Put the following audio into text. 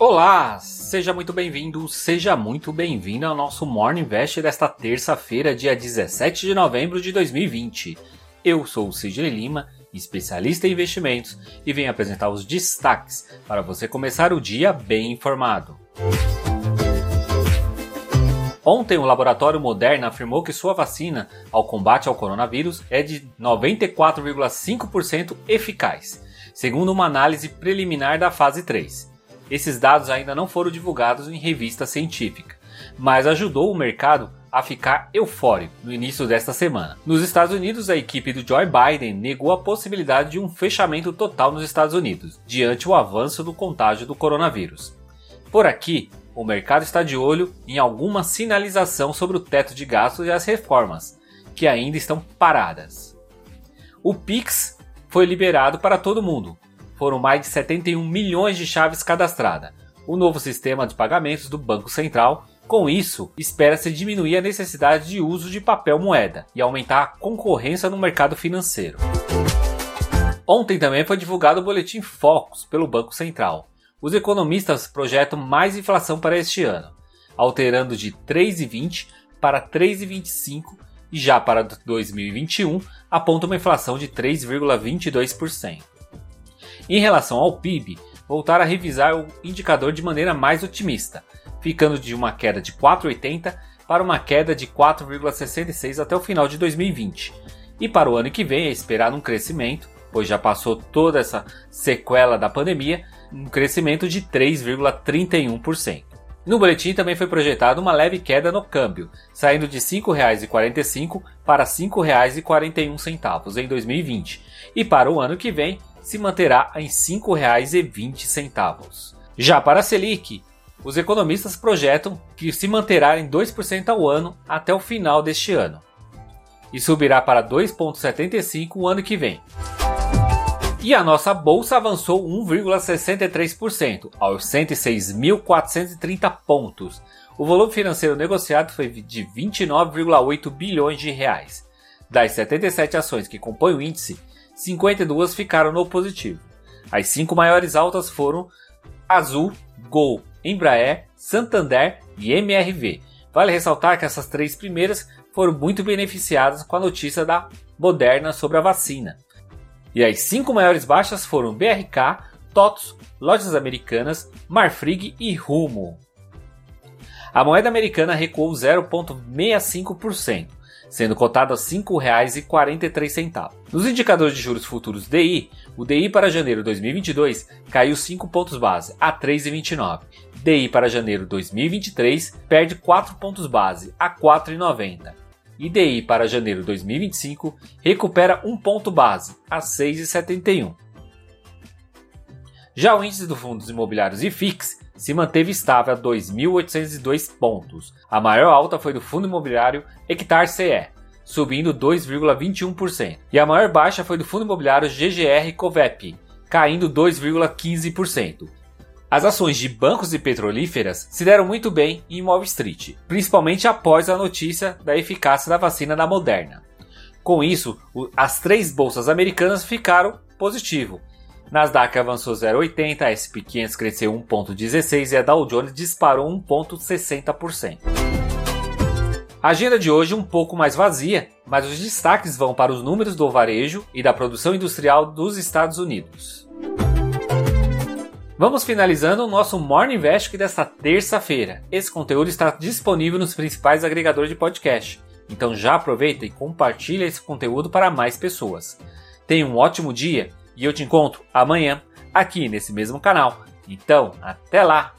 Olá, seja muito bem-vindo, seja muito bem-vindo ao nosso Morning Invest desta terça-feira, dia 17 de novembro de 2020. Eu sou o Sidney Lima, especialista em investimentos, e venho apresentar os destaques para você começar o dia bem informado. Ontem, o laboratório Moderna afirmou que sua vacina ao combate ao coronavírus é de 94,5% eficaz, segundo uma análise preliminar da fase 3. Esses dados ainda não foram divulgados em revista científica, mas ajudou o mercado a ficar eufórico no início desta semana. Nos Estados Unidos, a equipe do Joe Biden negou a possibilidade de um fechamento total nos Estados Unidos, diante o avanço do contágio do coronavírus. Por aqui, o mercado está de olho em alguma sinalização sobre o teto de gastos e as reformas, que ainda estão paradas. O Pix foi liberado para todo mundo, foram mais de 71 milhões de chaves cadastradas. O novo sistema de pagamentos do Banco Central com isso, espera-se diminuir a necessidade de uso de papel moeda e aumentar a concorrência no mercado financeiro. Ontem também foi divulgado o boletim Focus pelo Banco Central. Os economistas projetam mais inflação para este ano, alterando de 3,20 para 3,25 e já para 2021 aponta uma inflação de 3,22%. Em relação ao PIB, voltar a revisar o indicador de maneira mais otimista, ficando de uma queda de 4,80 para uma queda de 4,66 até o final de 2020. E para o ano que vem é esperar um crescimento, pois já passou toda essa sequela da pandemia, um crescimento de 3,31%. No boletim também foi projetada uma leve queda no câmbio, saindo de R$ 5,45 para R$ 5,41 em 2020, e para o ano que vem se manterá em R$ 5,20. Já para a Selic, os economistas projetam que se manterá em 2% ao ano até o final deste ano e subirá para 2,75% o ano que vem. E a nossa bolsa avançou 1,63% aos 106.430 pontos. O volume financeiro negociado foi de 29,8 bilhões de reais. Das 77 ações que compõem o índice, 52 ficaram no positivo. As cinco maiores altas foram Azul, Gol, Embraer, Santander e MRV. Vale ressaltar que essas três primeiras foram muito beneficiadas com a notícia da Moderna sobre a vacina. E as cinco maiores baixas foram BRK, TOTS, Lojas Americanas, Marfrig e Rumo. A moeda americana recuou 0,65%, sendo cotado a R$ 5,43. Nos indicadores de juros futuros DI, o DI para janeiro de 2022 caiu 5 pontos base a 3,29. DI para janeiro de 2023 perde 4 pontos base a 4,90. E DI para janeiro de 2025 recupera 1 ponto base a 6,71. Já o índice dos fundos imobiliários IFIX se manteve estável a 2.802 pontos. A maior alta foi do fundo imobiliário Hectar CE, subindo 2,21%. E a maior baixa foi do fundo imobiliário GGR Covep, caindo 2,15%. As ações de bancos e petrolíferas se deram muito bem em Wall Street, principalmente após a notícia da eficácia da vacina da Moderna. Com isso, as três bolsas americanas ficaram positivo, Nasdaq avançou 0,80, a SP 500 cresceu 1,16 e a Dow Jones disparou 1,60%. A agenda de hoje é um pouco mais vazia, mas os destaques vão para os números do varejo e da produção industrial dos Estados Unidos. Vamos finalizando o nosso Morning Invest desta terça-feira. Esse conteúdo está disponível nos principais agregadores de podcast. Então já aproveita e compartilha esse conteúdo para mais pessoas. Tenha um ótimo dia e eu te encontro amanhã aqui nesse mesmo canal. Então, até lá!